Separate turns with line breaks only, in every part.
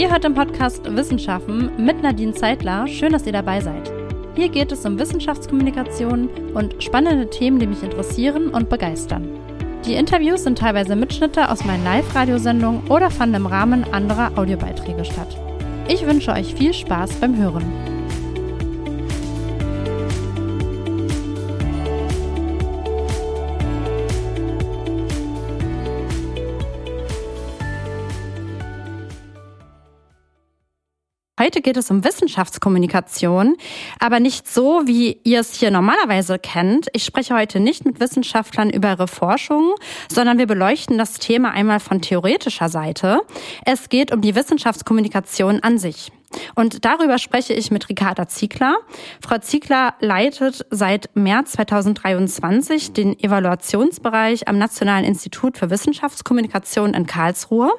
Ihr hört im Podcast Wissenschaften mit Nadine Zeitler. Schön, dass ihr dabei seid. Hier geht es um Wissenschaftskommunikation und spannende Themen, die mich interessieren und begeistern. Die Interviews sind teilweise Mitschnitte aus meinen Live-Radiosendungen oder fanden im Rahmen anderer Audiobeiträge statt. Ich wünsche euch viel Spaß beim Hören. Heute geht es um Wissenschaftskommunikation, aber nicht so, wie ihr es hier normalerweise kennt. Ich spreche heute nicht mit Wissenschaftlern über ihre Forschung, sondern wir beleuchten das Thema einmal von theoretischer Seite. Es geht um die Wissenschaftskommunikation an sich. Und darüber spreche ich mit Ricarda Ziegler. Frau Ziegler leitet seit März 2023 den Evaluationsbereich am Nationalen Institut für Wissenschaftskommunikation in Karlsruhe.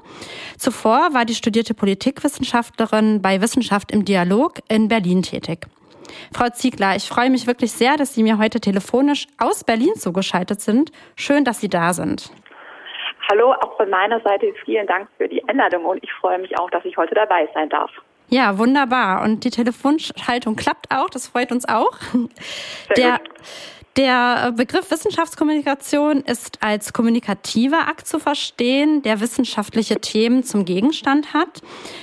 Zuvor war die studierte Politikwissenschaftlerin bei Wissenschaft im Dialog in Berlin tätig. Frau Ziegler, ich freue mich wirklich sehr, dass Sie mir heute telefonisch aus Berlin zugeschaltet sind. Schön, dass Sie da sind.
Hallo, auch von meiner Seite vielen Dank für die Einladung und ich freue mich auch, dass ich heute dabei sein darf.
Ja, wunderbar. Und die Telefonschaltung klappt auch. Das freut uns auch. Der, der Begriff Wissenschaftskommunikation ist als kommunikativer Akt zu verstehen, der wissenschaftliche Themen zum Gegenstand hat.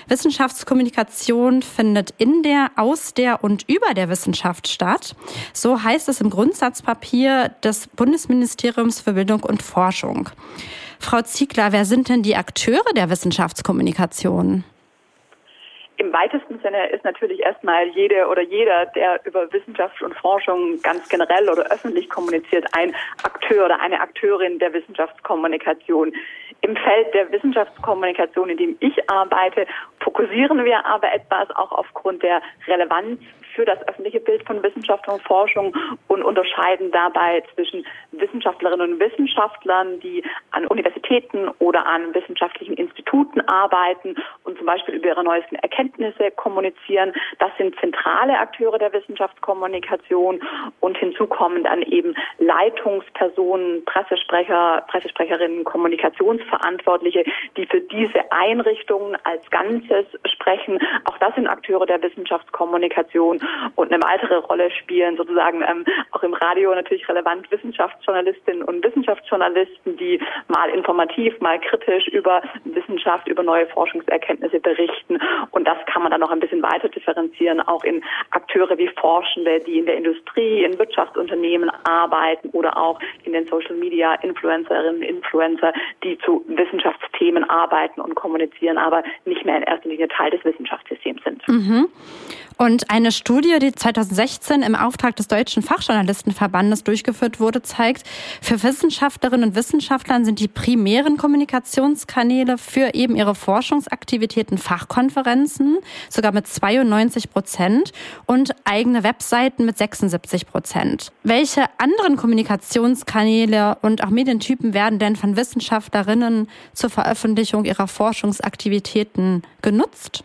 Wissenschaftskommunikation findet in der, aus der und über der Wissenschaft statt. So heißt es im Grundsatzpapier des Bundesministeriums für Bildung und Forschung. Frau Ziegler, wer sind denn die Akteure der Wissenschaftskommunikation?
Im weitesten Sinne ist natürlich erstmal jede oder jeder, der über Wissenschaft und Forschung ganz generell oder öffentlich kommuniziert, ein Akteur oder eine Akteurin der Wissenschaftskommunikation. Im Feld der Wissenschaftskommunikation, in dem ich arbeite, fokussieren wir aber etwas auch aufgrund der Relevanz für das öffentliche Bild von Wissenschaft und Forschung und unterscheiden dabei zwischen Wissenschaftlerinnen und Wissenschaftlern, die an Universitäten oder an wissenschaftlichen Instituten arbeiten und zum Beispiel über ihre neuesten Erkenntnisse kommunizieren. Das sind zentrale Akteure der Wissenschaftskommunikation und hinzu kommen dann eben Leitungspersonen, Pressesprecher, Pressesprecherinnen, Kommunikationsverantwortliche, die für diese Einrichtungen als Ganzes sprechen. Auch das sind Akteure der Wissenschaftskommunikation und eine weitere Rolle spielen, sozusagen ähm, auch im Radio natürlich relevant Wissenschaftsjournalistinnen und Wissenschaftsjournalisten, die mal informativ, mal kritisch über Wissenschaft, über neue Forschungserkenntnisse berichten. Und das kann man dann noch ein bisschen weiter differenzieren, auch in Akteure wie Forschende, die in der Industrie, in Wirtschaftsunternehmen arbeiten oder auch in den Social Media Influencerinnen, Influencer, die zu Wissenschaftsthemen arbeiten und kommunizieren, aber nicht mehr in erster Linie Teil des Wissenschaftssystems sind.
Mhm. Und eine Studie, die 2016 im Auftrag des Deutschen Fachjournalistenverbandes durchgeführt wurde, zeigt, für Wissenschaftlerinnen und Wissenschaftler sind die primären Kommunikationskanäle für eben ihre Forschungsaktivitäten Fachkonferenzen, sogar mit 92 Prozent und eigene Webseiten mit 76 Prozent. Welche anderen Kommunikationskanäle und auch Medientypen werden denn von Wissenschaftlerinnen zur Veröffentlichung ihrer Forschungsaktivitäten genutzt?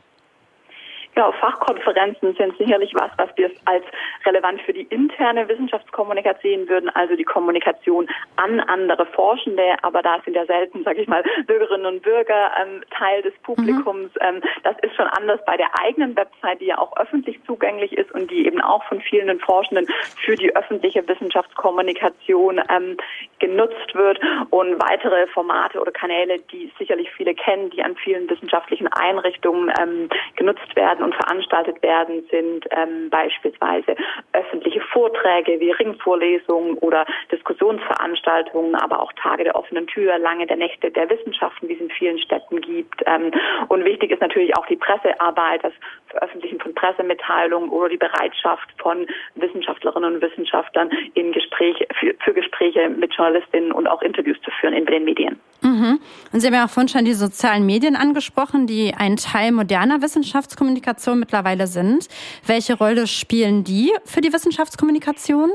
Ja, Fachkonferenzen sind sicherlich was, was wir als relevant für die interne Wissenschaftskommunikation sehen würden, also die Kommunikation an andere Forschende. Aber da sind ja selten, sage ich mal, Bürgerinnen und Bürger ähm, Teil des Publikums. Mhm. Ähm, das ist schon anders bei der eigenen Website, die ja auch öffentlich zugänglich ist und die eben auch von vielen Forschenden für die öffentliche Wissenschaftskommunikation ähm, genutzt wird. Und weitere Formate oder Kanäle, die sicherlich viele kennen, die an vielen wissenschaftlichen Einrichtungen ähm, genutzt werden und veranstaltet werden, sind ähm, beispielsweise öffentliche Vorträge wie Ringvorlesungen oder Diskussionsveranstaltungen, aber auch Tage der offenen Tür, lange der Nächte der Wissenschaften, wie es in vielen Städten gibt. Ähm, und wichtig ist natürlich auch die Pressearbeit, das Veröffentlichen von Pressemitteilungen oder die Bereitschaft von Wissenschaftlerinnen und Wissenschaftlern in Gespräche, für, für Gespräche mit Journalistinnen und auch Interviews zu führen in den Medien.
Mhm. Und Sie haben ja auch vorhin schon die sozialen Medien angesprochen, die ein Teil moderner Wissenschaftskommunikation mittlerweile sind. Welche Rolle spielen die für die Wissenschaftskommunikation?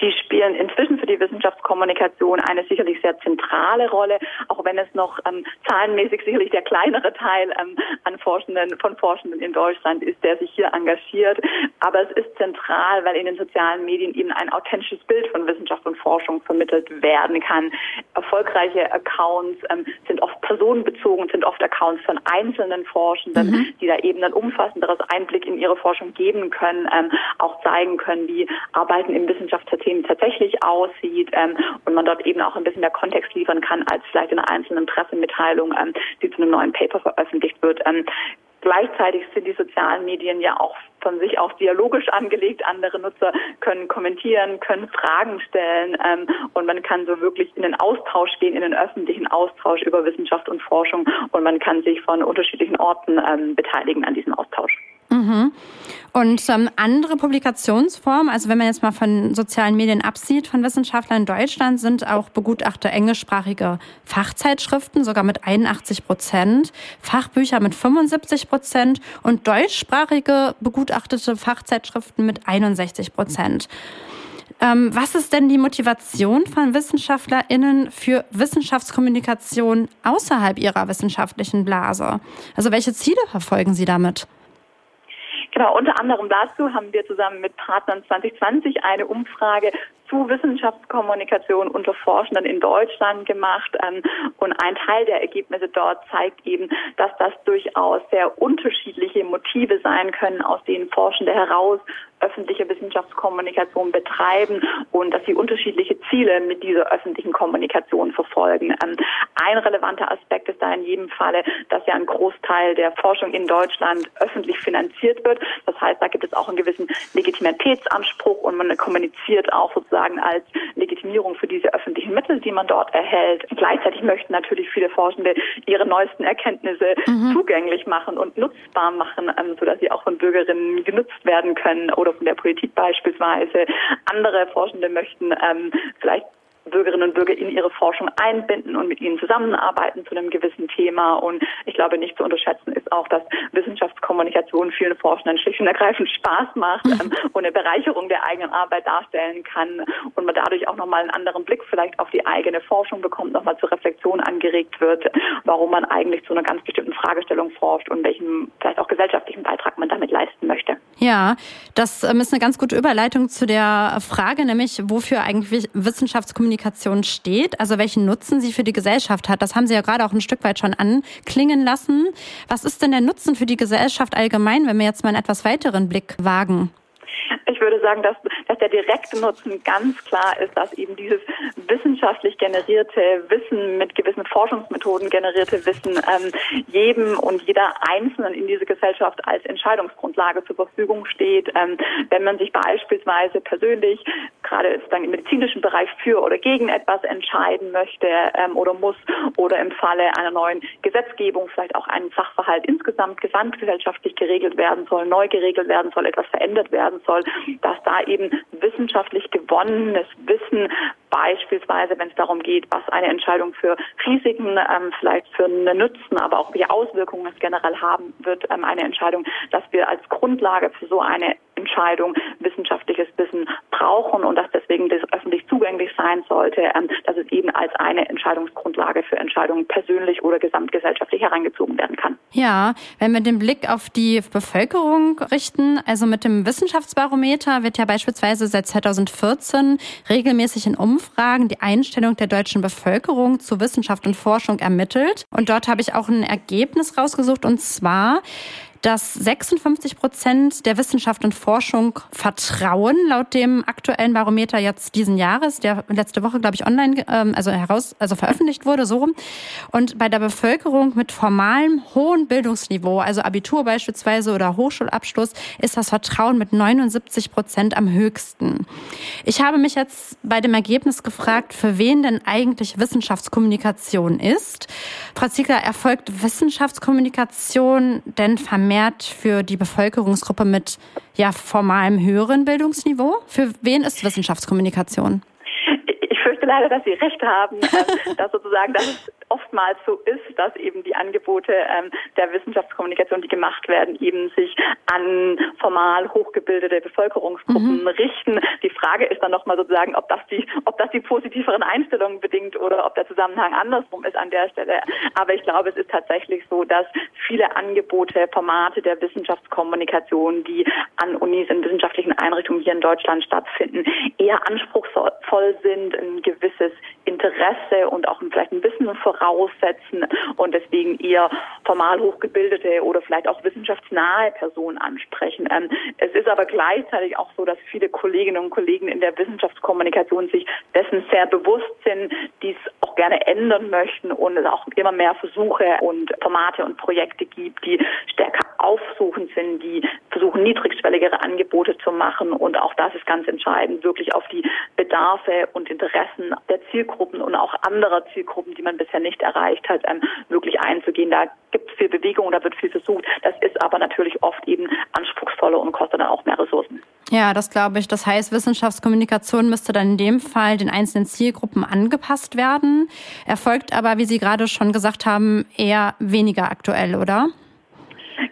Die spielen inzwischen für die Wissenschaftskommunikation eine sicherlich sehr zentrale Rolle, auch wenn es noch ähm, zahlenmäßig sicherlich der kleinere Teil ähm, an Forschenden, von Forschenden in Deutschland ist, der sich hier engagiert. Aber es ist zentral, weil in den sozialen Medien eben ein authentisches Bild von Wissenschaft und Forschung vermittelt werden kann. Erfolgreiche Accounts ähm, sind oft personenbezogen, sind oft Accounts von einzelnen Forschenden, mhm. die da eben ein umfassenderes Einblick in ihre Forschung geben können, ähm, auch zeigen können, wie Arbeiten im Wissenschaftssystem tatsächlich aussieht ähm, und man dort eben auch ein bisschen mehr Kontext liefern kann, als vielleicht in einer einzelnen Pressemitteilung, ähm, die zu einem neuen Paper veröffentlicht wird. Ähm, Gleichzeitig sind die sozialen Medien ja auch von sich auch dialogisch angelegt. Andere Nutzer können kommentieren, können Fragen stellen ähm, und man kann so wirklich in den Austausch gehen, in den öffentlichen Austausch über Wissenschaft und Forschung und man kann sich von unterschiedlichen Orten ähm, beteiligen an diesem Austausch.
Mhm. Und ähm, andere Publikationsformen, also wenn man jetzt mal von sozialen Medien absieht, von Wissenschaftlern in Deutschland, sind auch begutachte englischsprachige Fachzeitschriften, sogar mit 81 Prozent, Fachbücher mit 75 Prozent und deutschsprachige begutachtete Fachzeitschriften mit 61 Prozent. Ähm, was ist denn die Motivation von WissenschaftlerInnen für Wissenschaftskommunikation außerhalb ihrer wissenschaftlichen Blase? Also welche Ziele verfolgen Sie damit?
Genau, unter anderem dazu haben wir zusammen mit Partnern 2020 eine Umfrage zu Wissenschaftskommunikation unter Forschenden in Deutschland gemacht. Ähm, und ein Teil der Ergebnisse dort zeigt eben, dass das durchaus sehr unterschiedliche Motive sein können, aus denen Forschende heraus öffentliche Wissenschaftskommunikation betreiben und dass sie unterschiedliche Ziele mit dieser öffentlichen Kommunikation verfolgen. Ähm, ein relevanter Aspekt ist da in jedem Falle, dass ja ein Großteil der Forschung in Deutschland öffentlich finanziert wird. Das heißt, da gibt es auch einen gewissen Legitimitätsanspruch und man kommuniziert auch sozusagen als Legitimierung für diese öffentlichen Mittel, die man dort erhält. Gleichzeitig möchten natürlich viele Forschende ihre neuesten Erkenntnisse mhm. zugänglich machen und nutzbar machen, ähm, sodass sie auch von Bürgerinnen genutzt werden können oder von der Politik beispielsweise. Andere Forschende möchten ähm, vielleicht Bürgerinnen und Bürger in ihre Forschung einbinden und mit ihnen zusammenarbeiten zu einem gewissen Thema. Und ich glaube, nicht zu unterschätzen ist auch, dass Wissenschaftskommunikation vielen Forschenden schlicht und ergreifend Spaß macht ähm, und eine Bereicherung der eigenen Arbeit darstellen kann und man dadurch auch nochmal einen anderen Blick vielleicht auf die eigene Forschung bekommt, nochmal zur Reflexion angeregt wird, warum man eigentlich zu einer ganz bestimmten Fragestellung forscht und welchen vielleicht auch gesellschaftlichen Beitrag man damit leisten möchte.
Ja, das ähm, ist eine ganz gute Überleitung zu der Frage, nämlich wofür eigentlich Wissenschaftskommunikation Kommunikation steht, also welchen Nutzen sie für die Gesellschaft hat. Das haben Sie ja gerade auch ein Stück weit schon anklingen lassen. Was ist denn der Nutzen für die Gesellschaft allgemein, wenn wir jetzt mal einen etwas weiteren Blick wagen?
Ich würde sagen, dass, dass der direkte Nutzen ganz klar ist, dass eben dieses wissenschaftlich generierte Wissen mit gewissen Forschungsmethoden generierte Wissen ähm, jedem und jeder Einzelnen in dieser Gesellschaft als Entscheidungsgrundlage zur Verfügung steht. Ähm, wenn man sich beispielsweise persönlich gerade dann im medizinischen Bereich für oder gegen etwas entscheiden möchte ähm, oder muss oder im Falle einer neuen Gesetzgebung vielleicht auch ein Sachverhalt insgesamt gesamtgesellschaftlich geregelt werden soll, neu geregelt werden soll, etwas verändert werden soll, dass da eben wissenschaftlich gewonnenes Wissen beispielsweise, wenn es darum geht, was eine Entscheidung für Risiken, ähm, vielleicht für einen Nutzen, aber auch welche Auswirkungen es generell haben wird, ähm, eine Entscheidung, dass wir als Grundlage für so eine Entscheidung wissenschaftliches Wissen brauchen und dass deswegen das öffentlich zugänglich sein sollte, ähm, dass es eben als eine Entscheidungsgrundlage für Entscheidungen persönlich oder gesamtgesellschaftlich herangezogen werden kann.
Ja, wenn wir den Blick auf die Bevölkerung richten, also mit dem Wissenschaftsbarometer wird ja beispielsweise seit 2014 regelmäßig in Umfragen die Einstellung der deutschen Bevölkerung zu Wissenschaft und Forschung ermittelt. Und dort habe ich auch ein Ergebnis rausgesucht und zwar dass 56 Prozent der Wissenschaft und Forschung vertrauen, laut dem aktuellen Barometer jetzt diesen Jahres, der letzte Woche, glaube ich, online, ähm, also heraus, also veröffentlicht wurde, so rum. Und bei der Bevölkerung mit formalem hohen Bildungsniveau, also Abitur beispielsweise oder Hochschulabschluss, ist das Vertrauen mit 79 Prozent am höchsten. Ich habe mich jetzt bei dem Ergebnis gefragt, für wen denn eigentlich Wissenschaftskommunikation ist. Frau Ziegler, erfolgt Wissenschaftskommunikation denn vermehrt vermehrt für die Bevölkerungsgruppe mit ja formalem höheren Bildungsniveau? Für wen ist Wissenschaftskommunikation?
Fürchte leider, dass Sie recht haben, ähm, dass sozusagen das oftmals so ist, dass eben die Angebote ähm, der Wissenschaftskommunikation, die gemacht werden, eben sich an formal hochgebildete Bevölkerungsgruppen mhm. richten. Die Frage ist dann nochmal sozusagen, ob das die, ob das die positiveren Einstellungen bedingt oder ob der Zusammenhang andersrum ist an der Stelle. Aber ich glaube, es ist tatsächlich so, dass viele Angebote, Formate der Wissenschaftskommunikation, die an Unis in wissenschaftlichen Einrichtungen hier in Deutschland stattfinden, eher anspruchsvoll sind, ein gewisses Interesse und auch vielleicht ein Wissen voraussetzen und deswegen eher formal hochgebildete oder vielleicht auch wissenschaftsnahe Personen ansprechen. Ähm, es ist aber gleichzeitig auch so, dass viele Kolleginnen und Kollegen in der Wissenschaftskommunikation sich dessen sehr bewusst sind, dies auch gerne ändern möchten und es auch immer mehr Versuche und Formate und Projekte gibt, die stärker aufsuchend sind, die versuchen, niedrigschwelligere Angebote zu machen. Und auch das ist ganz entscheidend, wirklich auf die Bedarfe und Interessen der Zielgruppen und auch anderer Zielgruppen, die man bisher nicht erreicht hat, ähm, wirklich einzugehen. Da gibt es viel Bewegung, da wird viel versucht. Das ist aber natürlich oft eben anspruchsvoller und kostet dann auch mehr Ressourcen.
Ja, das glaube ich. Das heißt, Wissenschaftskommunikation müsste dann in dem Fall den einzelnen Zielgruppen angepasst werden. Erfolgt aber, wie Sie gerade schon gesagt haben, eher weniger aktuell, oder?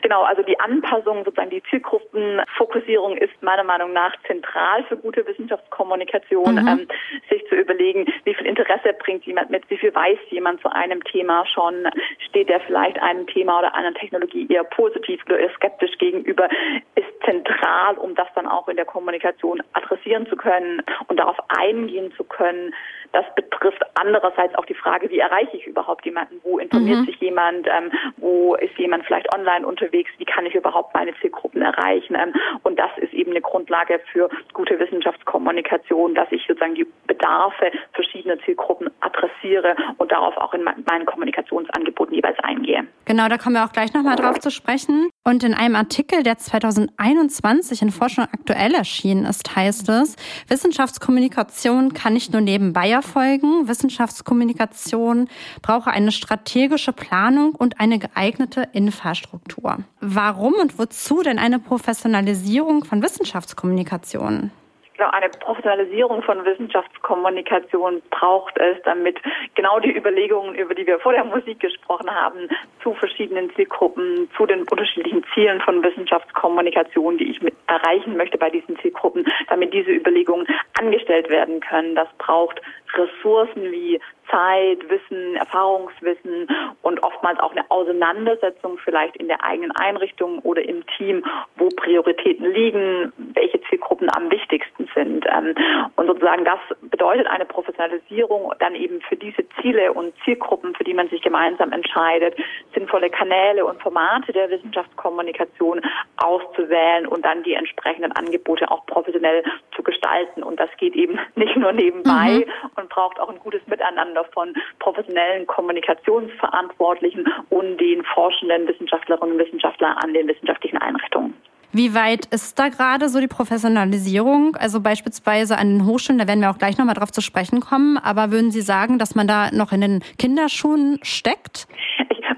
Genau, also die Anpassung, sozusagen die Zielgruppenfokussierung ist meiner Meinung nach zentral für gute Wissenschaftskommunikation, mhm. ähm, sich zu überlegen, wie viel Interesse bringt jemand mit, wie viel weiß jemand zu einem Thema schon, steht er vielleicht einem Thema oder einer Technologie eher positiv oder eher skeptisch gegenüber, ist zentral, um das dann auch in der Kommunikation adressieren zu können und darauf eingehen zu können. Das betrifft andererseits auch die Frage, wie erreiche ich überhaupt jemanden, wo informiert mhm. sich jemand, ähm, wo ist jemand vielleicht online unterwegs, wie kann ich überhaupt meine Zielgruppen erreichen. Ähm, und das ist eben eine Grundlage für gute Wissenschaftskommunikation, dass ich sozusagen die Bedarfe verschiedener Zielgruppen adressiere und darauf auch in meinen Kommunikationsangeboten jeweils eingehe.
Genau, da kommen wir auch gleich nochmal drauf zu sprechen. Und in einem Artikel, der 2021 in Forschung aktuell erschienen ist, heißt es, Wissenschaftskommunikation kann nicht nur nebenbei erfolgen. Wissenschaftskommunikation brauche eine strategische Planung und eine geeignete Infrastruktur. Warum und wozu denn eine Professionalisierung von Wissenschaftskommunikation?
Eine Professionalisierung von Wissenschaftskommunikation braucht es, damit genau die Überlegungen, über die wir vor der Musik gesprochen haben, zu verschiedenen Zielgruppen, zu den unterschiedlichen Zielen von Wissenschaftskommunikation, die ich erreichen möchte bei diesen Zielgruppen, damit diese Überlegungen angestellt werden können. Das braucht Ressourcen wie Zeit, Wissen, Erfahrungswissen und oftmals auch eine Auseinandersetzung vielleicht in der eigenen Einrichtung oder im Team, wo Prioritäten liegen, welche Zielgruppen am wichtigsten sind. Ähm, und sozusagen das bedeutet eine Professionalisierung dann eben für diese Ziele und Zielgruppen, für die man sich gemeinsam entscheidet, sinnvolle Kanäle und Formate der Wissenschaftskommunikation auszuwählen und dann die entsprechenden Angebote auch professionell gestalten. Und das geht eben nicht nur nebenbei mhm. und braucht auch ein gutes Miteinander von professionellen Kommunikationsverantwortlichen und den forschenden Wissenschaftlerinnen und Wissenschaftlern an den wissenschaftlichen Einrichtungen.
Wie weit ist da gerade so die Professionalisierung? Also beispielsweise an den Hochschulen, da werden wir auch gleich nochmal drauf zu sprechen kommen. Aber würden Sie sagen, dass man da noch in den Kinderschuhen steckt?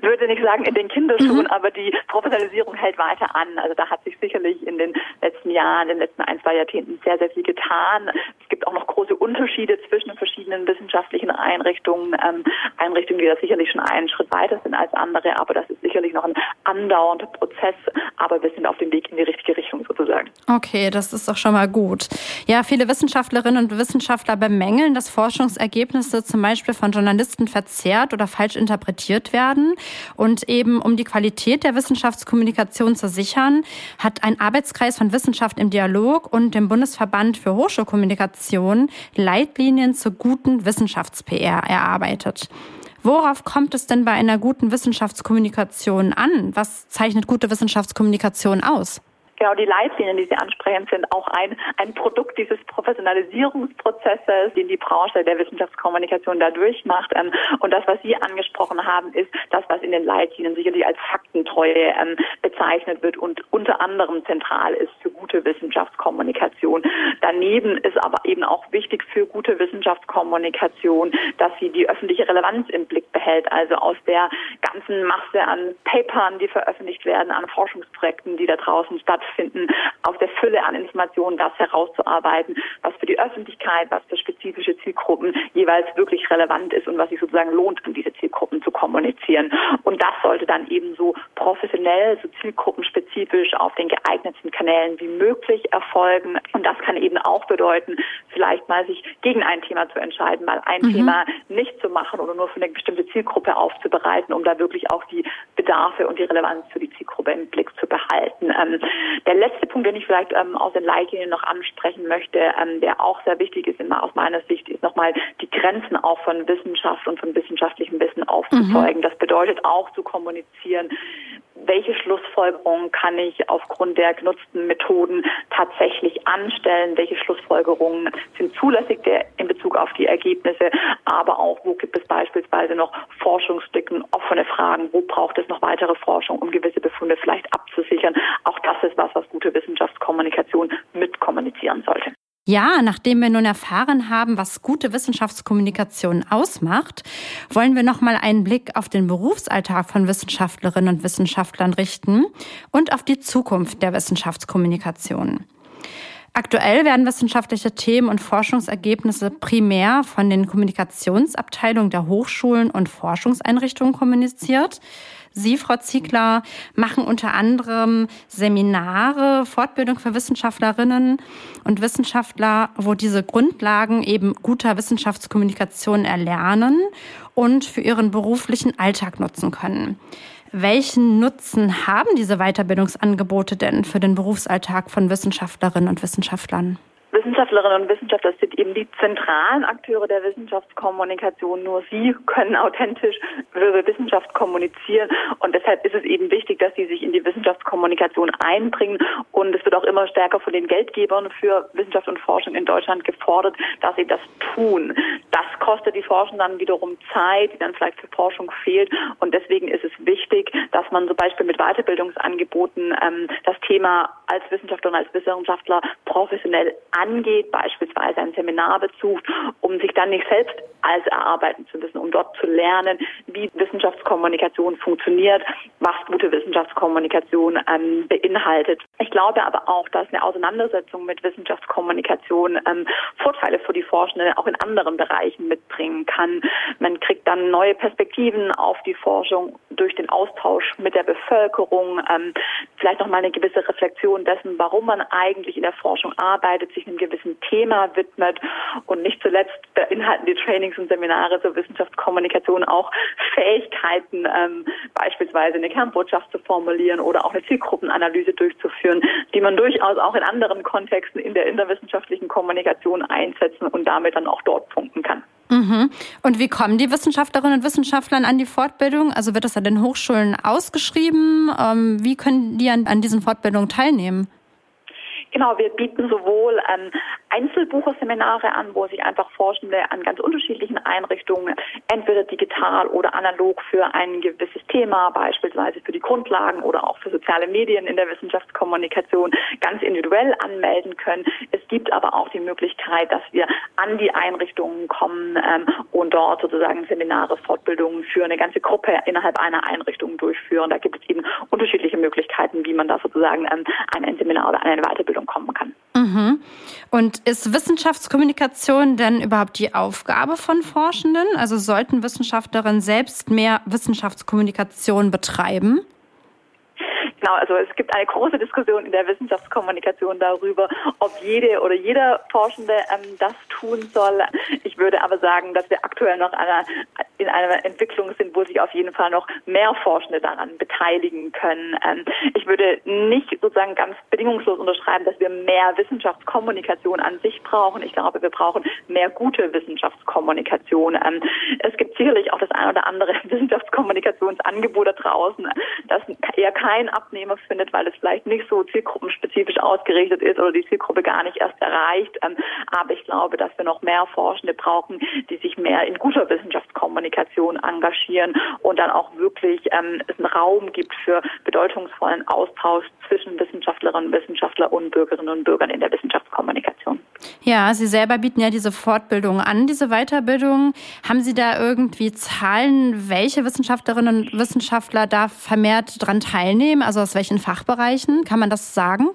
Ich würde nicht sagen in den Kinderschuhen, mhm. aber die Professionalisierung hält weiter an. Also da hat sich sicherlich in den letzten Jahren, in den letzten ein, zwei Jahrzehnten sehr, sehr viel getan. Es gibt auch noch große Unterschiede zwischen den verschiedenen wissenschaftlichen Einrichtungen. Ähm, Einrichtungen, die da sicherlich schon einen Schritt weiter sind als andere, aber das ist sicherlich noch ein andauernder Prozess. Aber wir sind auf dem Weg in die richtige Richtung sozusagen.
Okay, das ist doch schon mal gut. Ja, viele Wissenschaftlerinnen und Wissenschaftler bemängeln, dass Forschungsergebnisse zum Beispiel von Journalisten verzerrt oder falsch interpretiert werden. Und eben um die Qualität der Wissenschaftskommunikation zu sichern, hat ein Arbeitskreis von Wissenschaft im Dialog und dem Bundesverband für Hochschulkommunikation Leitlinien zur guten Wissenschafts-PR erarbeitet. Worauf kommt es denn bei einer guten Wissenschaftskommunikation an? Was zeichnet gute Wissenschaftskommunikation aus?
Genau, die Leitlinien, die Sie ansprechen, sind auch ein, ein Produkt dieses Professionalisierungsprozesses, den die Branche der Wissenschaftskommunikation da durchmacht. Ähm, und das, was Sie angesprochen haben, ist das, was in den Leitlinien sicherlich als Faktentreue ähm, bezeichnet wird und unter anderem zentral ist für gute Wissenschaftskommunikation. Daneben ist aber eben auch wichtig für gute Wissenschaftskommunikation, dass sie die öffentliche Relevanz im Blick behält, also aus der ganzen Masse an Papern, die veröffentlicht werden, an Forschungsprojekten, die da draußen stattfinden stattfinden, aus der Fülle an Informationen das herauszuarbeiten, was für die Öffentlichkeit, was für spezifische Zielgruppen jeweils wirklich relevant ist und was sich sozusagen lohnt, an diese Zielgruppen zu kommunizieren. Und das sollte dann eben so professionell, so zielgruppenspezifisch auf den geeignetsten Kanälen wie möglich erfolgen. Und das kann eben auch bedeuten, vielleicht mal sich gegen ein Thema zu entscheiden, mal ein mhm. Thema nicht zu machen oder nur für eine bestimmte Zielgruppe aufzubereiten, um da wirklich auch die Bedarfe und die Relevanz für Zielgruppe im Blick zu behalten. Ähm, der letzte Punkt, den ich vielleicht ähm, aus den Leitlinien noch ansprechen möchte, ähm, der auch sehr wichtig ist aus meiner Sicht, ist nochmal die Grenzen auch von Wissenschaft und von wissenschaftlichem Wissen aufzuzeugen. Mhm. Das bedeutet auch zu kommunizieren, welche Schlussfolgerungen kann ich aufgrund der genutzten Methoden tatsächlich anstellen, welche Schlussfolgerungen sind zulässig in Bezug auf die Ergebnisse, aber auch, wo gibt es beispielsweise noch Forschungslücken, offene Fragen, wo braucht es noch weitere Forschung, um gewisse Befunde vielleicht abzusichern. Auch das ist was, was gute Wissenschaftskommunikation.
Ja, nachdem wir nun erfahren haben, was gute Wissenschaftskommunikation ausmacht, wollen wir noch mal einen Blick auf den Berufsalltag von Wissenschaftlerinnen und Wissenschaftlern richten und auf die Zukunft der Wissenschaftskommunikation. Aktuell werden wissenschaftliche Themen und Forschungsergebnisse primär von den Kommunikationsabteilungen der Hochschulen und Forschungseinrichtungen kommuniziert. Sie, Frau Ziegler, machen unter anderem Seminare, Fortbildung für Wissenschaftlerinnen und Wissenschaftler, wo diese Grundlagen eben guter Wissenschaftskommunikation erlernen und für ihren beruflichen Alltag nutzen können. Welchen Nutzen haben diese Weiterbildungsangebote denn für den Berufsalltag von Wissenschaftlerinnen und Wissenschaftlern?
Wissenschaftlerinnen und Wissenschaftler sind eben die zentralen Akteure der Wissenschaftskommunikation. Nur sie können authentisch über Wissenschaft kommunizieren. Und deshalb ist es eben wichtig, dass sie sich in die Wissenschaftskommunikation einbringen. Und es wird auch immer stärker von den Geldgebern für Wissenschaft und Forschung in Deutschland gefordert, dass sie das tun. Das kostet die Forschung dann wiederum Zeit, die dann vielleicht für Forschung fehlt. Und deswegen ist es wichtig, dass man zum Beispiel mit Weiterbildungsangeboten ähm, das Thema als Wissenschaftler und als Wissenschaftler professionell angeht, beispielsweise ein Seminar besucht, um sich dann nicht selbst alles erarbeiten zu müssen, um dort zu lernen, wie Wissenschaftskommunikation funktioniert, was gute Wissenschaftskommunikation ähm, beinhaltet. Ich glaube aber auch, dass eine Auseinandersetzung mit Wissenschaftskommunikation ähm, Vorteile für die Forschenden auch in anderen Bereichen mitbringen kann. Man kriegt dann neue Perspektiven auf die Forschung durch den Austausch mit der Bevölkerung, ähm, vielleicht noch mal eine gewisse Reflexion dessen, warum man eigentlich in der Forschung arbeitet, sich einem gewissen Thema widmet und nicht zuletzt beinhalten die Trainings und Seminare zur Wissenschaftskommunikation auch Fähigkeiten, ähm, beispielsweise eine Kernbotschaft zu formulieren oder auch eine Zielgruppenanalyse durchzuführen, die man durchaus auch in anderen Kontexten in der interwissenschaftlichen Kommunikation einsetzen und damit dann auch dort punkten kann.
Mhm. Und wie kommen die Wissenschaftlerinnen und Wissenschaftler an die Fortbildung? Also wird das an den Hochschulen ausgeschrieben? Ähm, wie können die an, an diesen Fortbildungen teilnehmen?
Genau, wir bieten sowohl ähm, Einzelbucherseminare an, wo sich einfach Forschende an ganz unterschiedlichen Einrichtungen, entweder digital oder analog für ein gewisses Thema, beispielsweise für die Grundlagen oder auch für soziale Medien in der Wissenschaftskommunikation, ganz individuell anmelden können. Es gibt aber auch die Möglichkeit, dass wir an die Einrichtungen kommen ähm, und dort sozusagen Seminare, Fortbildungen für eine ganze Gruppe innerhalb einer Einrichtung durchführen. Da gibt es eben unterschiedliche Möglichkeiten, wie man da sozusagen ähm, ein Seminar oder eine Weiterbildung kommen kann.
Mhm. Und ist Wissenschaftskommunikation denn überhaupt die Aufgabe von Forschenden? Also sollten Wissenschaftlerinnen selbst mehr Wissenschaftskommunikation betreiben?
Genau, also es gibt eine große Diskussion in der Wissenschaftskommunikation darüber, ob jede oder jeder Forschende ähm, das tun soll. Ich würde aber sagen, dass wir aktuell noch einer, in einer Entwicklung sind, wo sich auf jeden Fall noch mehr Forschende daran beteiligen können. Ähm, ich würde nicht sozusagen ganz bedingungslos unterschreiben, dass wir mehr Wissenschaftskommunikation an sich brauchen. Ich glaube, wir brauchen mehr gute Wissenschaftskommunikation. Ähm, es gibt sicherlich auch das ein oder andere Wissenschaftskommunikationsangebot da draußen, das eher kein Abnehmer findet, weil es vielleicht nicht so zielgruppenspezifisch ausgerichtet ist oder die Zielgruppe gar nicht erst erreicht. Ähm, aber ich glaube, dass wir noch mehr Forschende brauchen, die sich mehr in guter Wissenschaftskommunikation engagieren und dann auch wirklich ähm, es einen Raum gibt für bedeutungsvollen Austausch zwischen Wissenschaftlerinnen, Wissenschaftlern und Bürgerinnen und Bürgern in der Wissenschaftskommunikation.
Ja, Sie selber bieten ja diese Fortbildung an, diese Weiterbildung. Haben Sie da irgendwie Zahlen, welche Wissenschaftlerinnen und Wissenschaftler da vermehrt dran teilnehmen? Also aus welchen Fachbereichen? Kann man das sagen?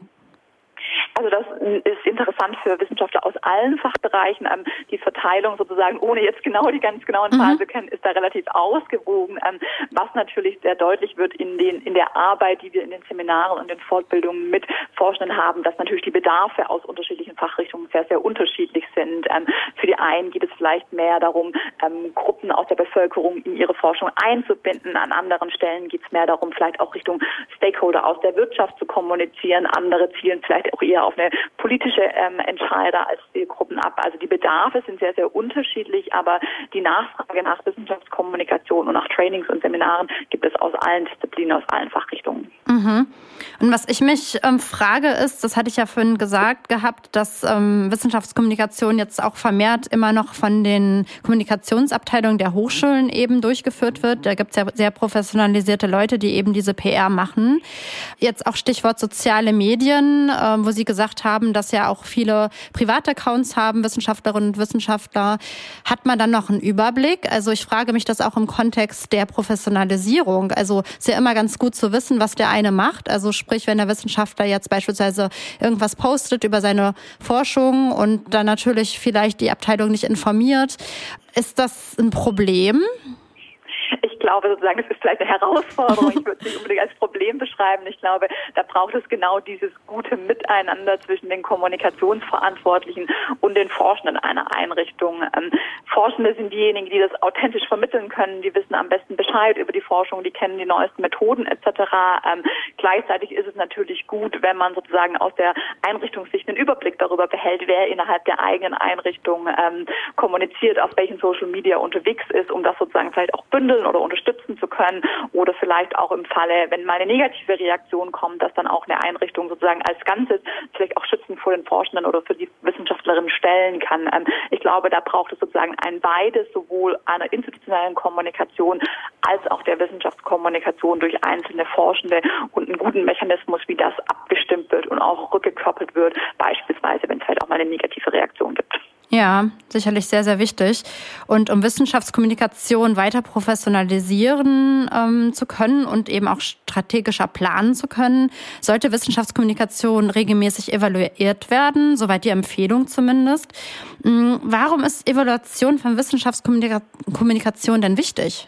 Also das ist interessant für Wissenschaftler aus allen Fachbereichen. Ähm, die Verteilung sozusagen, ohne jetzt genau die ganz genauen Zahlen mhm. zu kennen, ist da relativ ausgewogen. Ähm, was natürlich sehr deutlich wird in den in der Arbeit, die wir in den Seminaren und den Fortbildungen mit Forschenden haben, dass natürlich die Bedarfe aus unterschiedlichen Fachrichtungen sehr sehr unterschiedlich sind. Ähm, für die einen geht es vielleicht mehr darum, Gruppen aus der Bevölkerung in ihre Forschung einzubinden. An anderen Stellen geht es mehr darum, vielleicht auch Richtung Stakeholder aus der Wirtschaft zu kommunizieren. Andere zielen vielleicht auch eher auf eine politische ähm, Entscheider als Zielgruppen ab. Also die Bedarfe sind sehr, sehr unterschiedlich, aber die Nachfrage nach Wissenschaftskommunikation und nach Trainings und Seminaren gibt es aus allen Disziplinen, aus allen Fachrichtungen.
Mhm. Und was ich mich ähm, frage ist, das hatte ich ja vorhin gesagt gehabt, dass ähm, Wissenschaftskommunikation jetzt auch vermehrt immer noch von den Kommunikationsabteilungen der Hochschulen eben durchgeführt wird. Da gibt es ja sehr professionalisierte Leute, die eben diese PR machen. Jetzt auch Stichwort soziale Medien, äh, wo Sie gesagt haben, dass ja auch viele Privataccounts haben, Wissenschaftlerinnen und Wissenschaftler. Hat man dann noch einen Überblick? Also ich frage mich das auch im Kontext der Professionalisierung. Also ist ja immer ganz gut zu wissen, was der eine macht. Also sprich, wenn der Wissenschaftler jetzt beispielsweise irgendwas postet über seine Forschung und dann natürlich vielleicht die Abteilung nicht informiert, ist das ein Problem?
Glaube sozusagen, es ist vielleicht eine Herausforderung. Ich würde es nicht unbedingt als Problem beschreiben. Ich glaube, da braucht es genau dieses gute Miteinander zwischen den Kommunikationsverantwortlichen und den Forschenden einer Einrichtung. Ähm, Forschende sind diejenigen, die das authentisch vermitteln können. Die wissen am besten Bescheid über die Forschung, die kennen die neuesten Methoden etc. Ähm, gleichzeitig ist es natürlich gut, wenn man sozusagen aus der Einrichtungssicht einen Überblick darüber behält, wer innerhalb der eigenen Einrichtung ähm, kommuniziert, auf welchen Social Media unterwegs ist, um das sozusagen vielleicht auch bündeln oder unterstützen zu können oder vielleicht auch im Falle, wenn mal eine negative Reaktion kommt, dass dann auch eine Einrichtung sozusagen als Ganzes vielleicht auch schützend vor den Forschenden oder für die Wissenschaftlerinnen stellen kann. Ähm, ich glaube, da braucht es sozusagen ein beides, sowohl einer institutionellen Kommunikation als auch der Wissenschaftskommunikation durch einzelne Forschende und einen guten Mechanismus, wie das abgestimmt wird und auch rückgekoppelt wird, beispielsweise, wenn es halt auch mal eine negative Reaktion gibt.
Ja, sicherlich sehr, sehr wichtig. Und um Wissenschaftskommunikation weiter professionalisieren ähm, zu können und eben auch strategischer planen zu können, sollte Wissenschaftskommunikation regelmäßig evaluiert werden, soweit die Empfehlung zumindest. Hm, warum ist Evaluation von Wissenschaftskommunikation denn wichtig?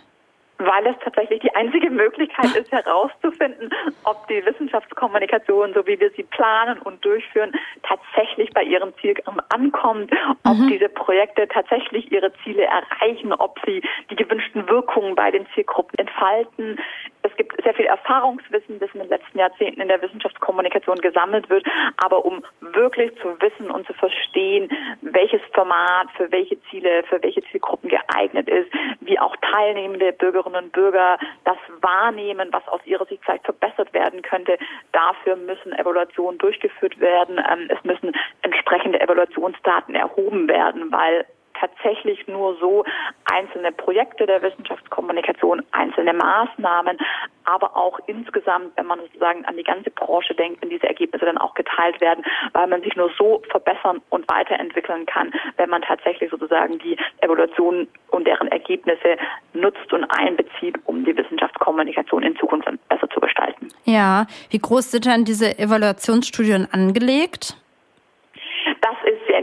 Weil es tatsächlich die einzige Möglichkeit ist, herauszufinden, ob die Wissenschaftskommunikation, so wie wir sie planen und durchführen, tatsächlich bei ihrem Ziel ankommt, ob mhm. diese Projekte tatsächlich ihre Ziele erreichen, ob sie die gewünschten Wirkungen bei den Zielgruppen entfalten. Es gibt sehr viel Erfahrungswissen, das in den letzten Jahrzehnten in der Wissenschaftskommunikation gesammelt wird, aber um wirklich zu wissen und zu verstehen, welches Format für welche Ziele, für welche Zielgruppen geeignet ist, wie auch teilnehmende Bürgerinnen und Bürger das wahrnehmen, was aus ihrer Sicht vielleicht verbessert werden könnte. Dafür müssen Evaluationen durchgeführt werden. Ähm, es müssen entsprechende Evaluationsdaten erhoben werden, weil tatsächlich nur so einzelne Projekte der Wissenschaftskommunikation, einzelne Maßnahmen, aber auch insgesamt, wenn man sozusagen an die ganze Branche denkt, wenn diese Ergebnisse dann auch geteilt werden, weil man sich nur so verbessern und weiterentwickeln kann, wenn man tatsächlich sozusagen die Evaluation und deren Ergebnisse nutzt und einbezieht, um die Wissenschaftskommunikation in Zukunft besser zu gestalten.
Ja, wie groß sind dann diese Evaluationsstudien angelegt?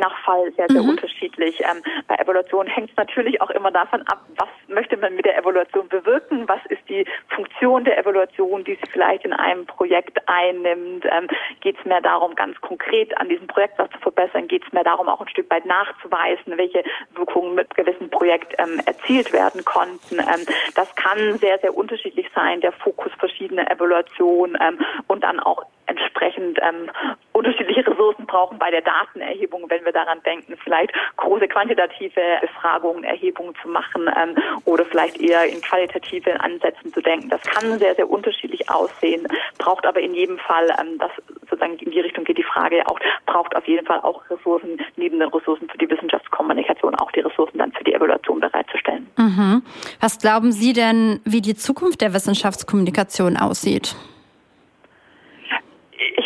Je nach Fall sehr, sehr mhm. unterschiedlich. Ähm, bei Evaluation hängt es natürlich auch immer davon ab, was möchte man mit der Evaluation bewirken, was ist die Funktion der Evaluation, die sie vielleicht in einem Projekt einnimmt. Ähm, Geht es mehr darum, ganz konkret an diesem Projekt was zu verbessern? Geht es mehr darum, auch ein Stück weit nachzuweisen, welche Wirkungen mit gewissen Projekt ähm, erzielt werden konnten? Ähm, das kann sehr, sehr unterschiedlich sein, der Fokus verschiedener Evaluationen ähm, und dann auch entsprechend ähm, unterschiedliche Ressourcen brauchen bei der Datenerhebung, wenn wir daran denken, vielleicht große quantitative Befragungen, Erhebungen zu machen ähm, oder vielleicht eher in qualitative Ansätzen zu denken. Das kann sehr, sehr unterschiedlich aussehen, braucht aber in jedem Fall, ähm, das sozusagen in die Richtung geht die Frage auch, braucht auf jeden Fall auch Ressourcen, neben den Ressourcen für die Wissenschaftskommunikation, auch die Ressourcen dann für die Evaluation bereitzustellen.
Mhm. Was glauben Sie denn, wie die Zukunft der Wissenschaftskommunikation aussieht?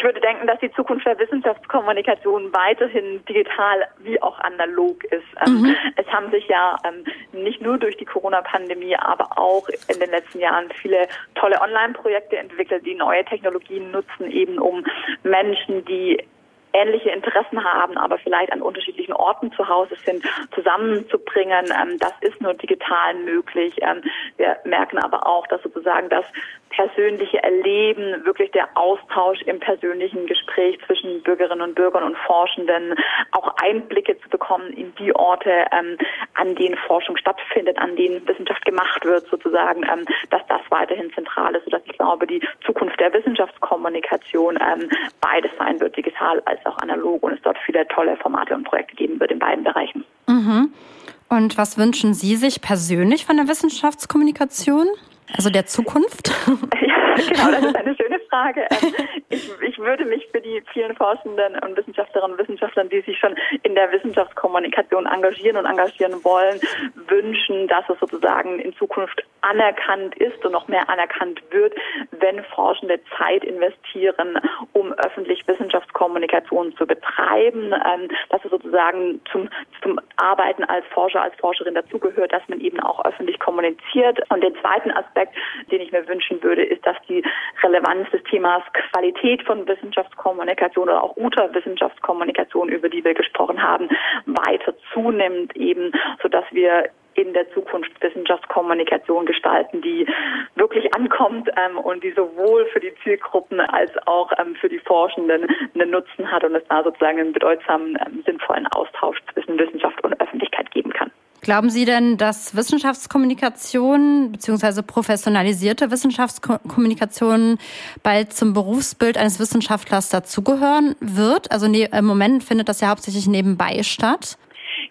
Würde denken, dass die Zukunft der Wissenschaftskommunikation weiterhin digital wie auch analog ist. Ähm, mhm. Es haben sich ja ähm, nicht nur durch die Corona-Pandemie, aber auch in den letzten Jahren viele tolle Online-Projekte entwickelt, die neue Technologien nutzen, eben um Menschen, die ähnliche Interessen haben, aber vielleicht an unterschiedlichen Orten zu Hause sind, zusammenzubringen. Ähm, das ist nur digital möglich. Wir merken aber auch, dass sozusagen das persönliche Erleben, wirklich der Austausch im persönlichen Gespräch zwischen Bürgerinnen und Bürgern und Forschenden, auch Einblicke zu bekommen in die Orte, ähm, an denen Forschung stattfindet, an denen Wissenschaft gemacht wird, sozusagen, ähm, dass das weiterhin zentral ist, sodass ich glaube, die Zukunft der Wissenschaftskommunikation ähm, beides sein wird, digital als auch analog und es dort viele tolle Formate und Projekte geben wird in beiden Bereichen.
Mhm. Und was wünschen Sie sich persönlich von der Wissenschaftskommunikation? Also der Zukunft?
Ja, genau, das ist eine schöne Frage. Ähm, ich, ich würde mich für die vielen Forschenden und Wissenschaftlerinnen und Wissenschaftler, die sich schon in der Wissenschaftskommunikation engagieren und engagieren wollen, wünschen, dass es sozusagen in Zukunft anerkannt ist und noch mehr anerkannt wird, wenn Forschende Zeit investieren, um öffentlich Wissenschaftskommunikation zu betreiben, ähm, dass es sozusagen zum, zum Arbeiten als Forscher, als Forscherin dazugehört, dass man eben auch öffentlich kommuniziert. Und den zweiten Aspekt, den ich mir wünschen würde, ist, dass die Relevanz des Themas Qualität von Wissenschaftskommunikation oder auch guter Wissenschaftskommunikation, über die wir gesprochen haben, weiter zunimmt, eben, sodass wir in der Zukunft Wissenschaftskommunikation gestalten, die wirklich ankommt ähm, und die sowohl für die Zielgruppen als auch ähm, für die Forschenden einen Nutzen hat und es da sozusagen einen bedeutsamen, ähm, sinnvollen Austausch zwischen Wissenschaft und Öffentlichkeit geben kann.
Glauben Sie denn, dass Wissenschaftskommunikation bzw. professionalisierte Wissenschaftskommunikation bald zum Berufsbild eines Wissenschaftlers dazugehören wird? Also ne, im Moment findet das ja hauptsächlich nebenbei statt.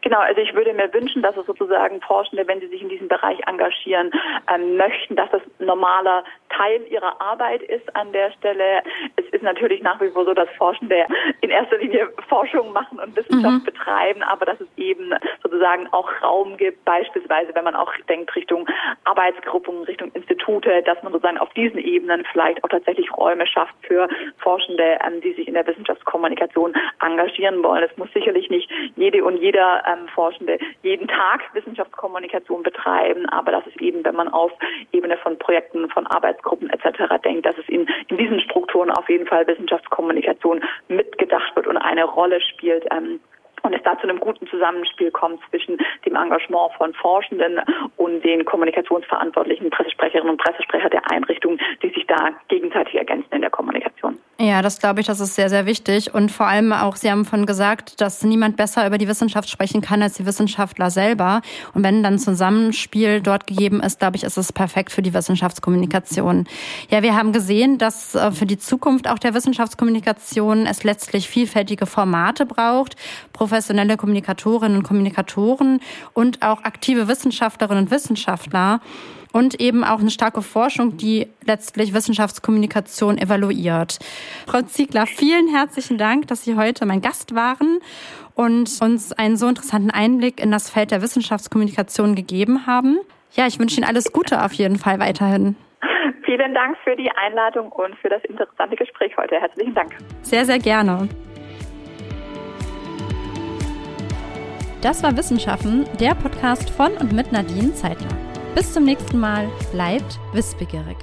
Genau, also ich würde mir wünschen, dass es sozusagen Forschende, wenn sie sich in diesem Bereich engagieren, ähm, möchten, dass das normaler Teil ihrer Arbeit ist an der Stelle. Es ist natürlich nach wie vor so, dass Forschende in erster Linie Forschung machen und Wissenschaft mhm. betreiben, aber dass es eben sozusagen auch Raum gibt, beispielsweise wenn man auch denkt Richtung Arbeitsgruppen, Richtung Institute, dass man sozusagen auf diesen Ebenen vielleicht auch tatsächlich Räume schafft für Forschende, ähm, die sich in der Wissenschaftskommunikation engagieren wollen. Es muss sicherlich nicht jede und jeder ähm, Forschende jeden Tag Wissenschaftskommunikation betreiben, aber dass es eben, wenn man auf Ebene von Projekten, von Arbeits Arbeitsgruppen etc. denkt, dass es in, in diesen Strukturen auf jeden Fall Wissenschaftskommunikation mitgedacht wird und eine Rolle spielt. Ähm, und es da zu einem guten Zusammenspiel kommt zwischen dem Engagement von Forschenden und den kommunikationsverantwortlichen Pressesprecherinnen und Pressesprecher der Einrichtungen, die sich da gegenseitig ergänzen in der Kommunikation.
Ja, das glaube ich, das ist sehr, sehr wichtig. Und vor allem auch, Sie haben von gesagt, dass niemand besser über die Wissenschaft sprechen kann als die Wissenschaftler selber. Und wenn dann Zusammenspiel dort gegeben ist, glaube ich, ist es perfekt für die Wissenschaftskommunikation. Ja, wir haben gesehen, dass äh, für die Zukunft auch der Wissenschaftskommunikation es letztlich vielfältige Formate braucht professionelle Kommunikatorinnen und Kommunikatoren und auch aktive Wissenschaftlerinnen und Wissenschaftler und eben auch eine starke Forschung, die letztlich Wissenschaftskommunikation evaluiert. Frau Ziegler, vielen herzlichen Dank, dass Sie heute mein Gast waren und uns einen so interessanten Einblick in das Feld der Wissenschaftskommunikation gegeben haben. Ja, ich wünsche Ihnen alles Gute auf jeden Fall weiterhin.
Vielen Dank für die Einladung und für das interessante Gespräch heute. Herzlichen Dank.
Sehr, sehr gerne. Das war Wissenschaften, der Podcast von und mit Nadine Zeitler. Bis zum nächsten Mal, bleibt wissbegierig.